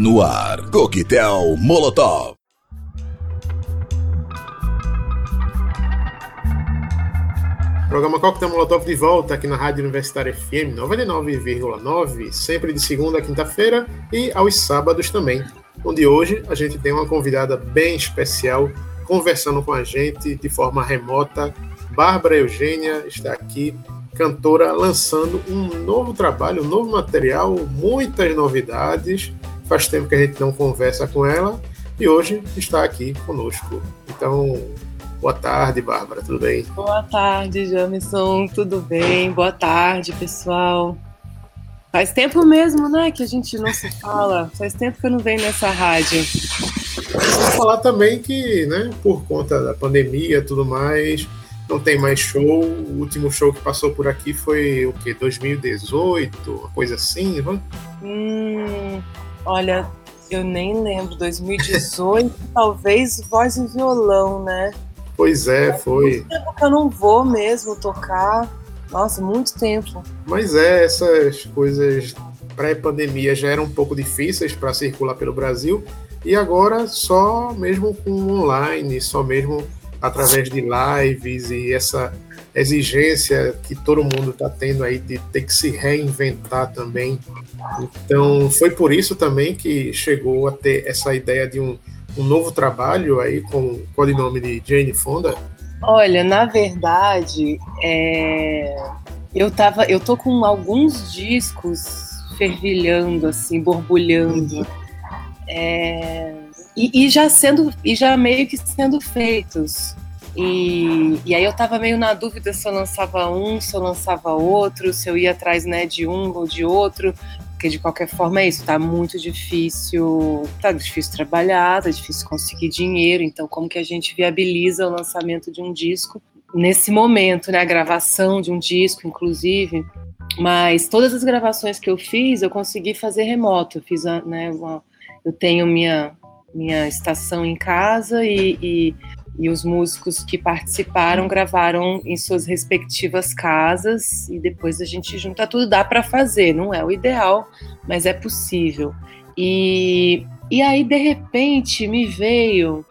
No ar, Coquetel Molotov. Programa Coquetel Molotov de volta aqui na Rádio Universitária FM 99,9, sempre de segunda a quinta-feira e aos sábados também. Onde hoje a gente tem uma convidada bem especial conversando com a gente de forma remota. Bárbara Eugênia está aqui, cantora, lançando um novo trabalho, um novo material, muitas novidades. Faz tempo que a gente não conversa com ela e hoje está aqui conosco. Então, boa tarde, Bárbara, tudo bem? Boa tarde, Jamison, tudo bem? Boa tarde, pessoal. Faz tempo mesmo, né, que a gente não se fala. Faz tempo que eu não venho nessa rádio. Vou falar também que, né, por conta da pandemia e tudo mais, não tem mais show. O último show que passou por aqui foi o quê? 2018, uma coisa assim, né? Hum, olha, eu nem lembro. 2018, talvez voz e violão, né? Pois é, foi. Muito tempo que eu não vou mesmo tocar. Nossa, muito tempo. Mas é, essas coisas pré-pandemia já eram um pouco difíceis para circular pelo Brasil e agora só mesmo com online, só mesmo através de lives e essa exigência que todo mundo está tendo aí de ter que se reinventar também. Então foi por isso também que chegou a ter essa ideia de um, um novo trabalho aí com o codinome de Jane Fonda. Olha, na verdade, é... eu tava, eu tô com alguns discos fervilhando assim, borbulhando. É, e, e, já sendo e já meio que sendo feitos. E, e aí eu tava meio na dúvida se eu lançava um, se eu lançava outro, se eu ia atrás né, de um ou de outro, porque de qualquer forma é isso, tá muito difícil, tá difícil trabalhar, tá difícil conseguir dinheiro, então como que a gente viabiliza o lançamento de um disco nesse momento, né, a gravação de um disco, inclusive, mas todas as gravações que eu fiz, eu consegui fazer remoto, eu fiz né, uma, eu tenho minha, minha estação em casa e, e, e, os músicos que participaram gravaram em suas respectivas casas e depois a gente junta tudo. Dá para fazer, não é o ideal, mas é possível. E, e aí, de repente, me veio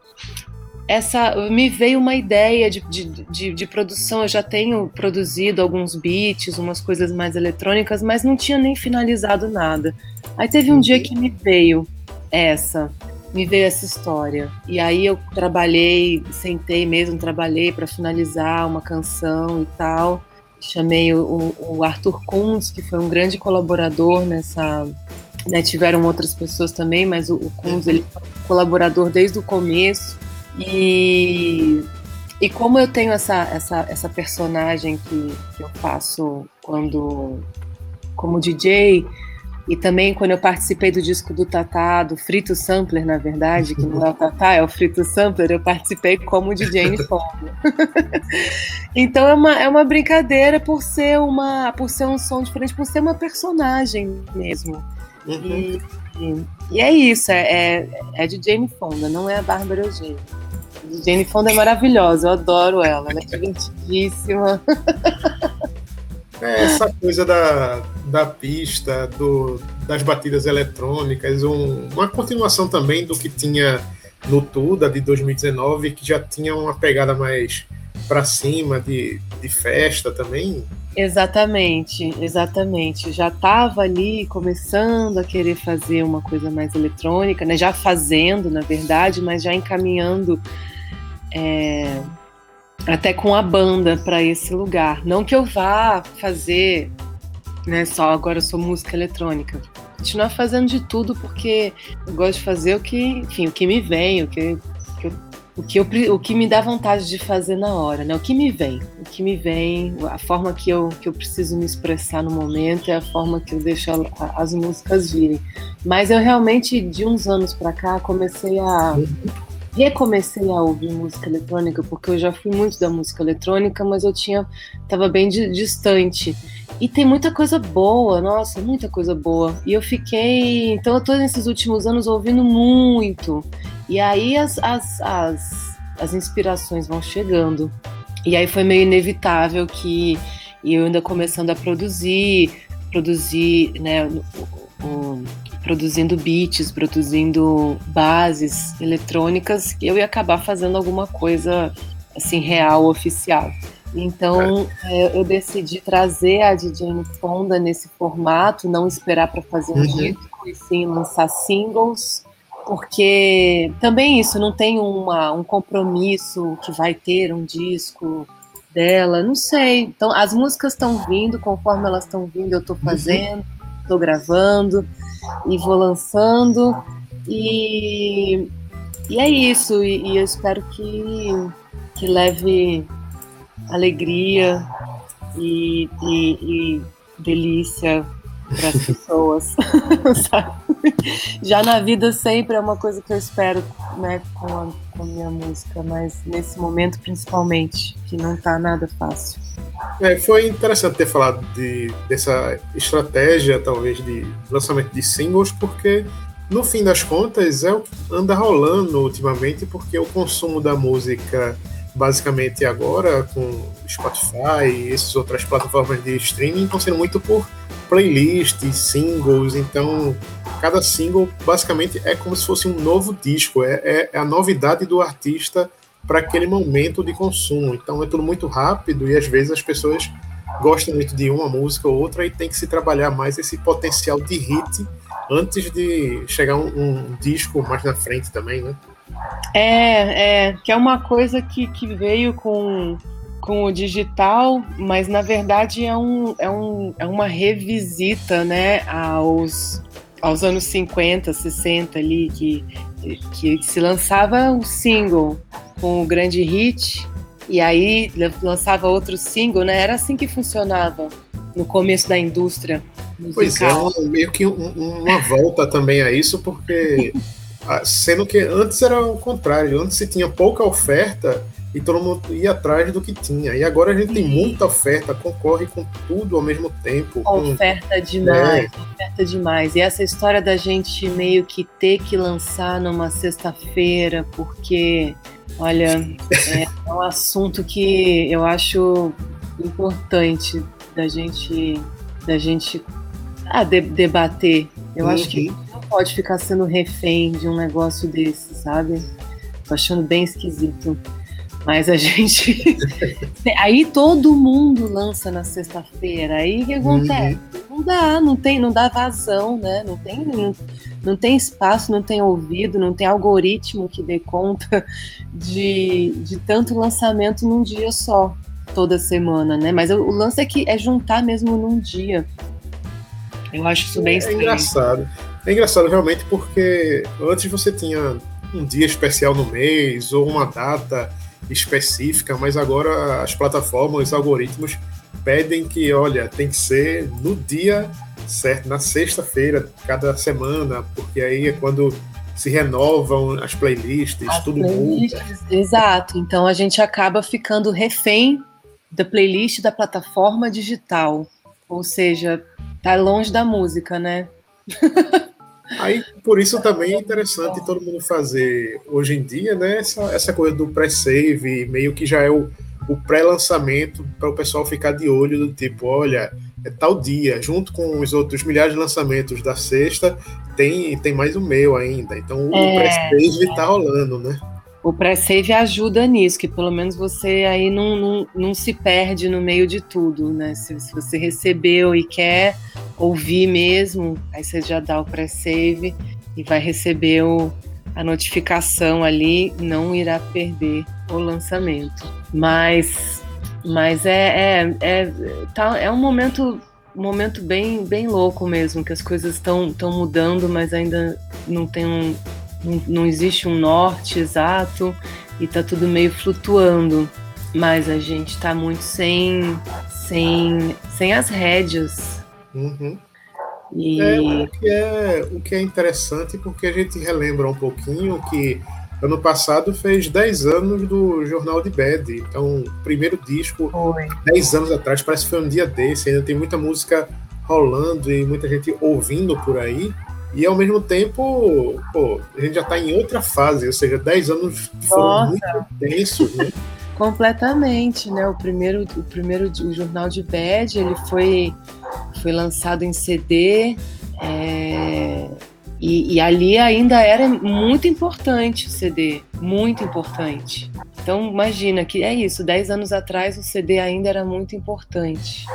essa me veio uma ideia de, de, de, de, produção. Eu já tenho produzido alguns beats, umas coisas mais eletrônicas, mas não tinha nem finalizado nada. Aí teve um dia que me veio essa, me veio essa história. E aí eu trabalhei, sentei mesmo, trabalhei para finalizar uma canção e tal. Chamei o, o Arthur Kunz, que foi um grande colaborador nessa. Né, tiveram outras pessoas também, mas o, o Kunz ele foi colaborador desde o começo. E, e como eu tenho essa, essa, essa personagem que, que eu faço quando como DJ, e também quando eu participei do disco do Tatá, do Frito Sampler, na verdade, que não é o Tatá, é o Frito Sampler, eu participei como DJ Fonda. então é uma, é uma brincadeira por ser uma por ser um som diferente, por ser uma personagem mesmo. Uhum. E, e, e, é isso, é, é, é de Jane Fonda, não é a Bárbara Eugênia. Jane Fonda é maravilhosa, eu adoro ela, ela é divertidíssima. É, essa coisa da, da pista, do, das batidas eletrônicas, um, uma continuação também do que tinha no Tuda de 2019, que já tinha uma pegada mais para cima de, de festa também. Exatamente, exatamente. Já estava ali começando a querer fazer uma coisa mais eletrônica, né? já fazendo, na verdade, mas já encaminhando é, até com a banda para esse lugar. Não que eu vá fazer, né, só agora eu sou música eletrônica. Continuar fazendo de tudo porque eu gosto de fazer o que, enfim, o que me vem, o que, que eu, o que, eu, o que me dá vontade de fazer na hora, né? O que me vem, o que me vem, a forma que eu, que eu preciso me expressar no momento é a forma que eu deixo as músicas virem. Mas eu realmente, de uns anos para cá, comecei a recomecei a ouvir música eletrônica, porque eu já fui muito da música eletrônica, mas eu tinha tava bem distante. E tem muita coisa boa, nossa, muita coisa boa. E eu fiquei, então eu tô nesses últimos anos ouvindo muito. E aí as, as, as, as inspirações vão chegando. E aí foi meio inevitável que eu ainda começando a produzir, produzir, né, o, o produzindo beats, produzindo bases eletrônicas, eu ia acabar fazendo alguma coisa assim real, oficial. Então é. eu decidi trazer a DJ Fonda nesse formato, não esperar para fazer um uhum. disco e sim lançar singles, porque também isso não tem uma, um compromisso que vai ter um disco dela, não sei. Então as músicas estão vindo, conforme elas estão vindo, eu estou uhum. fazendo, estou uhum. gravando e vou lançando e, e é isso. E, e eu espero que que leve alegria e, e, e delícia para as pessoas, Já na vida sempre é uma coisa que eu espero, né, com a, com a minha música, mas nesse momento principalmente, que não está nada fácil. É, foi interessante ter falado de, dessa estratégia, talvez, de lançamento de singles, porque no fim das contas é o que anda rolando ultimamente, porque o consumo da música basicamente agora com Spotify e essas outras plataformas de streaming estão sendo muito por playlists, singles, então cada single basicamente é como se fosse um novo disco, é, é, é a novidade do artista para aquele momento de consumo. Então é tudo muito rápido e às vezes as pessoas gostam muito de uma música ou outra e tem que se trabalhar mais esse potencial de hit antes de chegar um, um disco mais na frente também, né? É, é, que é uma coisa que, que veio com, com o digital, mas na verdade é, um, é, um, é uma revisita né, aos, aos anos 50, 60 ali, que, que se lançava um single com o grande hit, e aí lançava outro single, né? Era assim que funcionava no começo da indústria musical. Pois é, meio que um, uma volta também a isso, porque sendo que antes era o contrário, antes se tinha pouca oferta e todo mundo ia atrás do que tinha. E agora a gente tem muita oferta, concorre com tudo ao mesmo tempo. Oferta com... demais, é. oferta demais. E essa história da gente meio que ter que lançar numa sexta-feira, porque, olha, é um assunto que eu acho importante da gente, da gente ah, de, debater. Eu uhum. acho que pode ficar sendo refém de um negócio desse, sabe? Tô achando bem esquisito. Mas a gente. aí todo mundo lança na sexta-feira. Aí o que acontece? Uhum. Não dá, não tem, não dá vazão, né? Não tem, não, não tem espaço, não tem ouvido, não tem algoritmo que dê conta de, de tanto lançamento num dia só, toda semana, né? Mas o, lance é que é juntar mesmo num dia. Eu acho isso bem é, estranho. É engraçado. É engraçado realmente porque antes você tinha um dia especial no mês ou uma data específica, mas agora as plataformas, os algoritmos pedem que, olha, tem que ser no dia certo, na sexta-feira, cada semana, porque aí é quando se renovam as playlists, as tudo playlists, muda. Exato. Então a gente acaba ficando refém da playlist da plataforma digital. Ou seja, tá longe da música, né? Aí, por isso também é interessante todo mundo fazer hoje em dia, né? Essa, essa coisa do pré-save, meio que já é o, o pré-lançamento para o pessoal ficar de olho do tipo, olha, é tal dia, junto com os outros milhares de lançamentos da sexta, tem, tem mais o meu ainda. Então o é, pré-save está rolando, né? O pré-save ajuda nisso, que pelo menos você aí não, não, não se perde no meio de tudo, né? Se, se você recebeu e quer ouvir mesmo, aí você já dá o pré-save e vai receber o, a notificação ali, não irá perder o lançamento. Mas, mas é, é, é, tá, é um momento momento bem, bem louco mesmo, que as coisas estão mudando, mas ainda não tem um, não, não existe um norte exato e está tudo meio flutuando. Mas a gente está muito sem, sem, sem as rédeas. Uhum. E... É, o, que é, o que é interessante porque a gente relembra um pouquinho que ano passado fez 10 anos do Jornal de Bad. Então, o primeiro disco, Oi. 10 anos atrás, parece que foi um dia desse. Ainda tem muita música rolando e muita gente ouvindo por aí. E ao mesmo tempo, pô, a gente já está em outra fase, ou seja, 10 anos foram Nossa. muito intensos, né? Completamente, né? O primeiro, o primeiro o jornal de Bad, ele foi, foi lançado em CD, é, E, e, ali ainda era muito importante o CD, muito importante. Então imagina que é isso, 10 anos atrás o CD ainda era muito importante.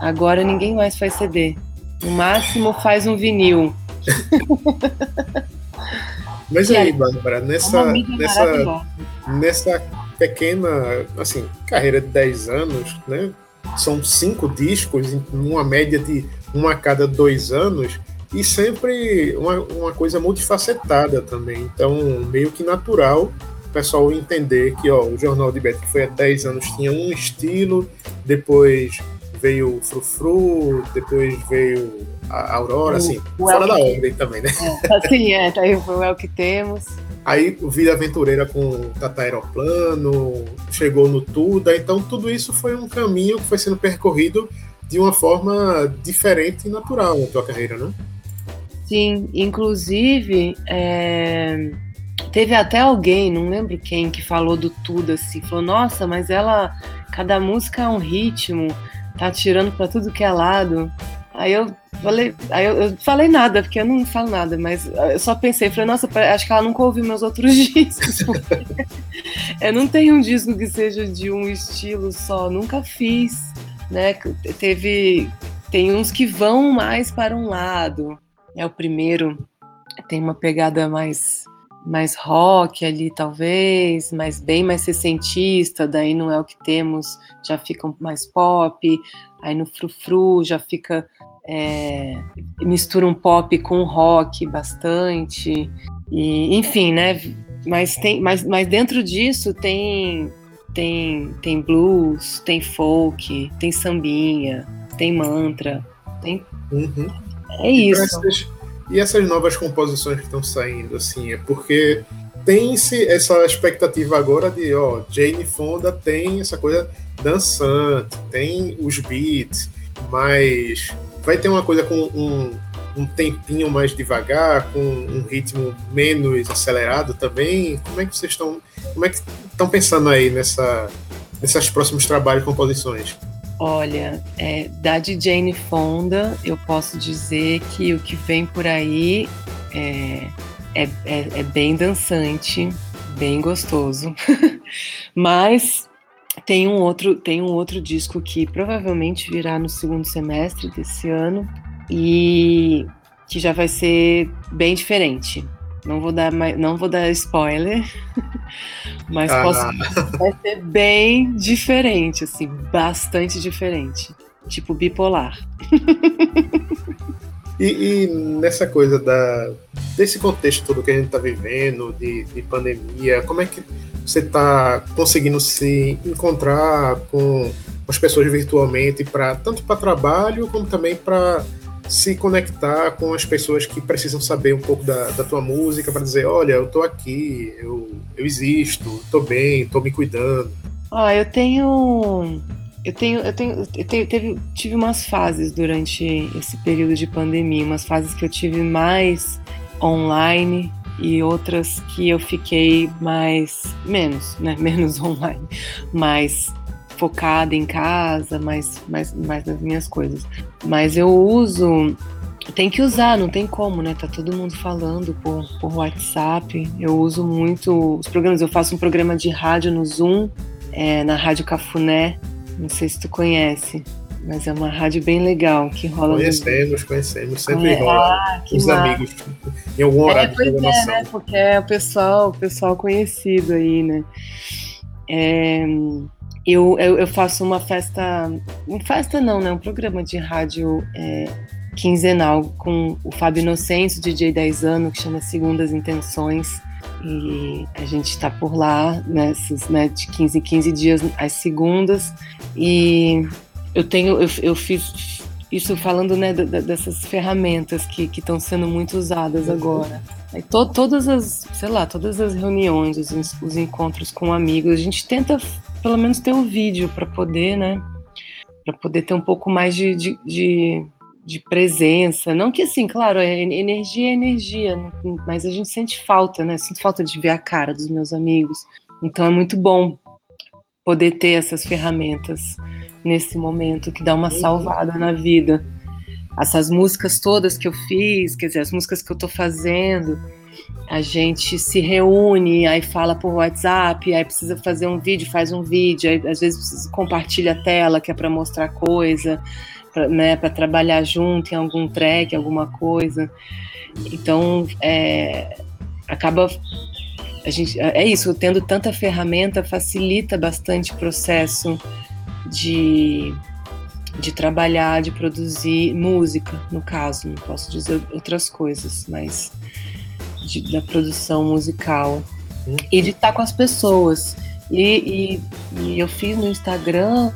Agora ninguém mais faz CD. No máximo faz um vinil. Mas aí, é Bárbara, nessa, nessa, nessa pequena assim, carreira de 10 anos, né? São cinco discos, numa média de um a cada dois anos, e sempre uma, uma coisa multifacetada também. Então, meio que natural o pessoal entender que ó, o Jornal de Beto, que foi há 10 anos, tinha um estilo, depois veio o Frufru, depois veio a Aurora, o, assim, o fora da ordem também, né? É, assim, é, tá aí o o que temos. Aí o Vida Aventureira com Tata Aeroplano, chegou no Tuda, então tudo isso foi um caminho que foi sendo percorrido de uma forma diferente e natural na tua carreira, né? Sim, inclusive é, teve até alguém, não lembro quem, que falou do tudo assim, falou, nossa, mas ela, cada música é um ritmo, tá tirando para tudo que é lado. Aí eu falei, aí eu, eu, falei nada, porque eu não falo nada, mas eu só pensei, falei, nossa, acho que ela nunca ouviu meus outros discos. eu não tenho um disco que seja de um estilo só, nunca fiz, né? Teve, tem uns que vão mais para um lado. É o primeiro, tem uma pegada mais mais rock ali, talvez, mas bem mais sessentista, daí não é o que temos, já fica mais pop, aí no frufru já fica, é, mistura um pop com rock bastante, e enfim, né, mas, tem, mas, mas dentro disso tem, tem, tem blues, tem folk, tem sambinha, tem mantra, tem... Uhum. É isso. E essas novas composições que estão saindo, assim, é porque tem-se essa expectativa agora de, ó, Jane Fonda tem essa coisa dançante, tem os beats, mas vai ter uma coisa com um, um tempinho mais devagar, com um ritmo menos acelerado também. Como é que vocês estão, como é que estão pensando aí nessa, nesses próximos trabalhos e composições? Olha, é, da de Jane Fonda, eu posso dizer que o que vem por aí é, é, é, é bem dançante, bem gostoso. Mas tem um outro tem um outro disco que provavelmente virá no segundo semestre desse ano e que já vai ser bem diferente. Não vou dar mais, não vou dar spoiler, mas ah. posso, vai ser bem diferente, assim, bastante diferente, tipo bipolar. E, e, nessa coisa da, desse contexto todo que a gente está vivendo, de, de, pandemia, como é que você está conseguindo se encontrar com as pessoas virtualmente, para tanto para trabalho como também para se conectar com as pessoas que precisam saber um pouco da, da tua música para dizer, olha, eu tô aqui, eu, eu existo, tô bem, tô me cuidando. Ah, eu tenho eu tenho, eu tenho, eu tenho teve, tive umas fases durante esse período de pandemia, umas fases que eu tive mais online e outras que eu fiquei mais menos, né, menos online, mais focada em casa, mais, mais, mais nas minhas coisas. Mas eu uso, tem que usar, não tem como, né? Tá todo mundo falando por, por WhatsApp. Eu uso muito os programas. Eu faço um programa de rádio no Zoom, é, na Rádio Cafuné. Não sei se tu conhece. Mas é uma rádio bem legal que rola. Conhecemos, no... conhecemos, sempre é, rola. Ah, os amigos em algum horário é, de programação. É, né? Porque é o pessoal, o pessoal conhecido aí, né? É, eu, eu, eu, faço uma festa, festa não, né? Um programa de rádio é, quinzenal com o Fábio Inocêncio, DJ 10 anos, que chama Segundas Intenções. E a gente está por lá, nessas, né, de 15 em 15 dias, às segundas. E eu tenho, eu, eu fiz isso falando né, dessas ferramentas que estão sendo muito usadas agora. to, todas as, sei lá, todas as reuniões, os, os encontros com amigos, a gente tenta pelo menos ter um vídeo para poder, né? Para poder ter um pouco mais de, de, de, de, presença. Não que assim, claro, é, energia é energia, mas a gente sente falta, né? Sinto falta de ver a cara dos meus amigos. Então é muito bom poder ter essas ferramentas nesse momento que dá uma salvada na vida. essas músicas todas que eu fiz, quer dizer, as músicas que eu tô fazendo, a gente se reúne, aí fala por WhatsApp, aí precisa fazer um vídeo, faz um vídeo, aí, às vezes compartilha a tela que é para mostrar coisa, para né, trabalhar junto em algum track, alguma coisa. Então, é, acaba a gente é isso, tendo tanta ferramenta facilita bastante o processo de de trabalhar, de produzir música, no caso, não posso dizer outras coisas, mas de, da produção musical uhum. e de estar com as pessoas. E, e, e eu fiz no Instagram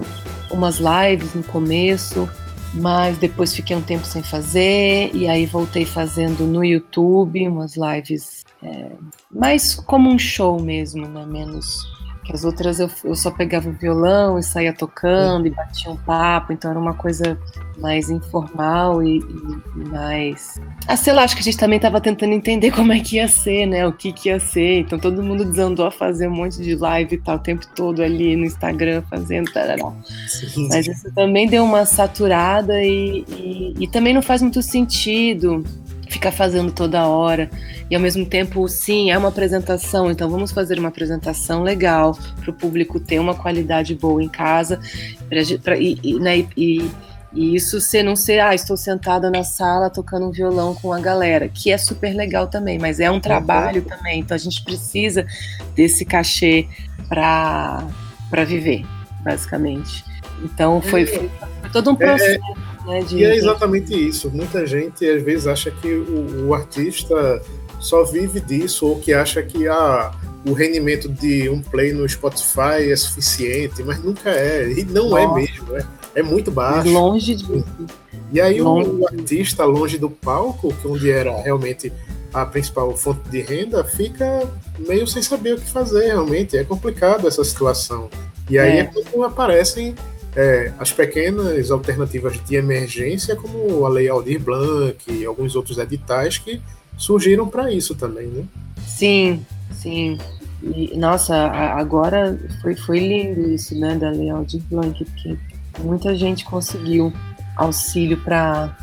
umas lives no começo, mas depois fiquei um tempo sem fazer e aí voltei fazendo no YouTube umas lives é, mais como um show mesmo, né? Menos que as outras eu, eu só pegava o violão e saía tocando e batia um papo, então era uma coisa mais informal e, e, mais. Ah, sei lá, acho que a gente também estava tentando entender como é que ia ser, né? O que, que ia ser. Então todo mundo desandou a fazer um monte de live e tal, o tempo todo ali no Instagram fazendo. Tarará. Mas isso também deu uma saturada e, e, e também não faz muito sentido ficar fazendo toda hora. E ao mesmo tempo, sim, é uma apresentação, então vamos fazer uma apresentação legal para o público ter uma qualidade boa em casa. Pra, pra, e, e, né, e, e, isso ser não ser, ah, estou sentada na sala tocando um violão com a galera, que é super legal também, mas é um trabalho uhum. também, então a gente precisa desse cachê para viver, basicamente. Então foi, é. foi, foi todo um é, processo. É né, de... E é exatamente isso. Muita gente às vezes acha que o, o artista só vive disso ou que acha que ah, o rendimento de um play no Spotify é suficiente, mas nunca é. E não é Nossa. é mesmo. É, é muito baixo. Longe disso. E aí longe. o artista longe do palco, que onde era realmente a principal fonte de renda, fica meio sem saber o que fazer realmente. É complicado essa situação. E aí é, é quando aparecem é, as pequenas alternativas de emergência, como a Lei Aldir Blanc e alguns outros editais que surgiram para isso também, né? Sim, sim. E, nossa, agora foi, foi lindo isso, né, da Lei Aldir Blanc, porque muita gente conseguiu auxílio para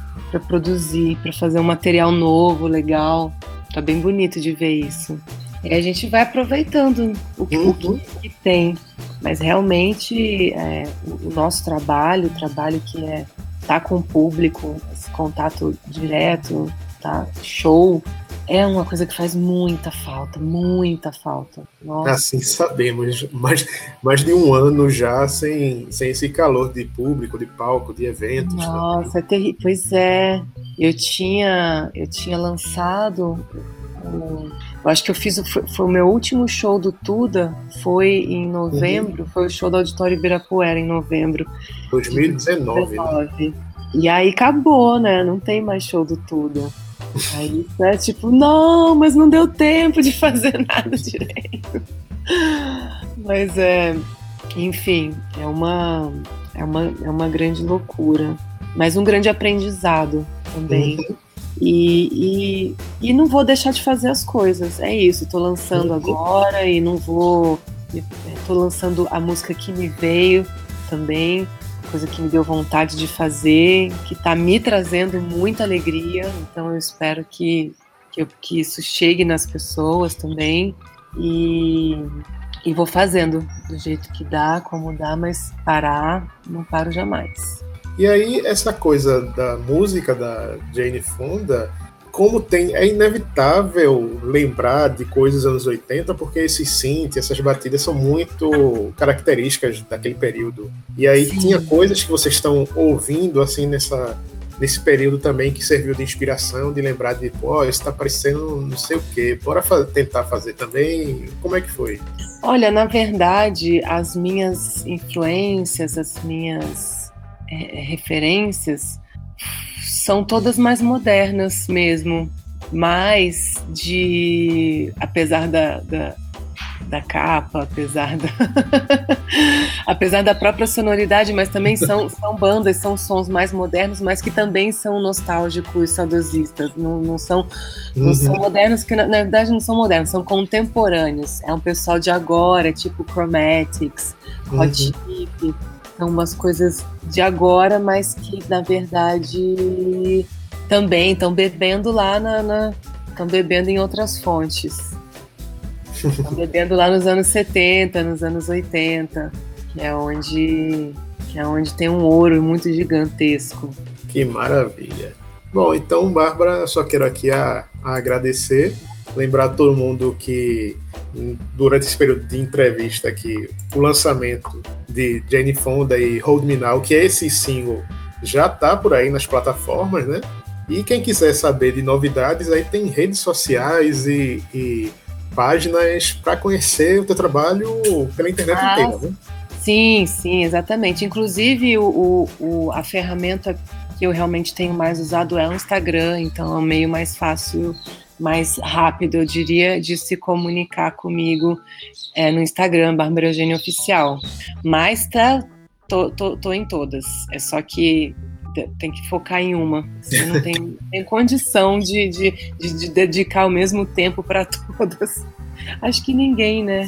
produzir, para fazer um material novo, legal. Tá bem bonito de ver isso. E a gente vai aproveitando o que, uhum. o que, uhum. que tem. Mas realmente é, o nosso trabalho, o trabalho que é estar tá com o público, esse contato direto, tá? show, é uma coisa que faz muita falta, muita falta. Nossa. Assim sabemos, mais, mais de um ano já sem, sem esse calor de público, de palco, de eventos. Nossa, é terrível. Pois é, eu tinha, eu tinha lançado eu acho que eu fiz, foi, foi, o meu último show do Tuda, foi em novembro, uhum. foi o show do Auditório Ibirapuera em novembro. 2019. 2019. Né? E aí acabou, né? Não tem mais show do Tuda. Aí é tipo, não, mas não deu tempo de fazer nada direito. Mas é, enfim, é uma, é uma, é uma grande loucura, mas um grande aprendizado também. Uhum. E, e, e, não vou deixar de fazer as coisas. É isso, tô lançando uhum. agora e não vou. Tô lançando a música que me veio também, coisa que me deu vontade de fazer, que tá me trazendo muita alegria. Então eu espero que, que, que isso chegue nas pessoas também. E, e vou fazendo do jeito que dá, como dá, mas parar, não paro jamais. E aí, essa coisa da música da Jane Fonda, como tem. É inevitável lembrar de coisas dos anos 80, porque esse synth, essas batidas são muito características daquele período. E aí Sim. tinha coisas que vocês estão ouvindo, assim, nessa. Nesse período também que serviu de inspiração, de lembrar de, pô, isso tá parecendo não sei o quê, bora fa tentar fazer também. Como é que foi? Olha, na verdade, as minhas influências, as minhas referências são todas mais modernas mesmo, mais de apesar da, da, da capa, apesar da apesar da própria sonoridade, mas também são, são bandas, são sons mais modernos, mas que também são nostálgicos, saudosistas, não, não são não uhum. são modernos que na, na, verdade não são modernos, são contemporâneos. É um pessoal de agora, tipo Chromatics, Hot uhum. Chip, são umas coisas de agora, mas que na verdade também estão bebendo lá na. estão bebendo em outras fontes. Estão bebendo lá nos anos 70, nos anos 80, que é onde, que é onde tem um ouro muito gigantesco. Que maravilha. Bom, então, Bárbara, só quero aqui a, a agradecer, lembrar todo mundo que durante esse período de entrevista aqui, o lançamento de Jane Fonda e Hold Me Now, que é esse single, já tá por aí nas plataformas, né? E quem quiser saber de novidades, aí tem redes sociais e, e páginas para conhecer o teu trabalho pela internet ah, inteira, né? Sim, sim, exatamente. Inclusive, o, o, a ferramenta que eu realmente tenho mais usado é o Instagram, então é um meio mais fácil mais rápido, eu diria, de se comunicar comigo é, no Instagram, Bárbara Eugênio Oficial. Mas tá, tô, tô, tô em todas. É só que tem que focar em uma. Você não tem, tem condição de, de, de, de, dedicar o mesmo tempo para todas. Acho que ninguém, né?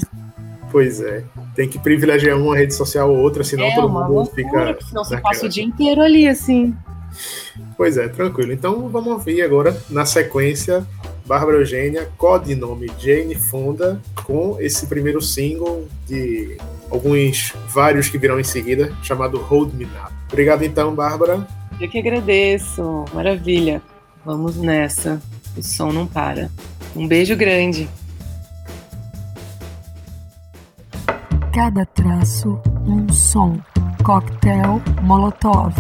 Pois é. Tem que privilegiar uma rede social ou outra, senão é todo mundo loucura, fica. Senão você passa o dia inteiro ali, assim. Pois é, tranquilo. Então vamos ouvir agora, na sequência, Bárbara Eugênia, codinome Jane Fonda, com esse primeiro single de alguns vários que virão em seguida, chamado Hold Me Now. Obrigado então, Bárbara. Eu que agradeço. Maravilha. Vamos nessa. O som não para. Um beijo grande. Cada traço, um som. Coquetel Molotov.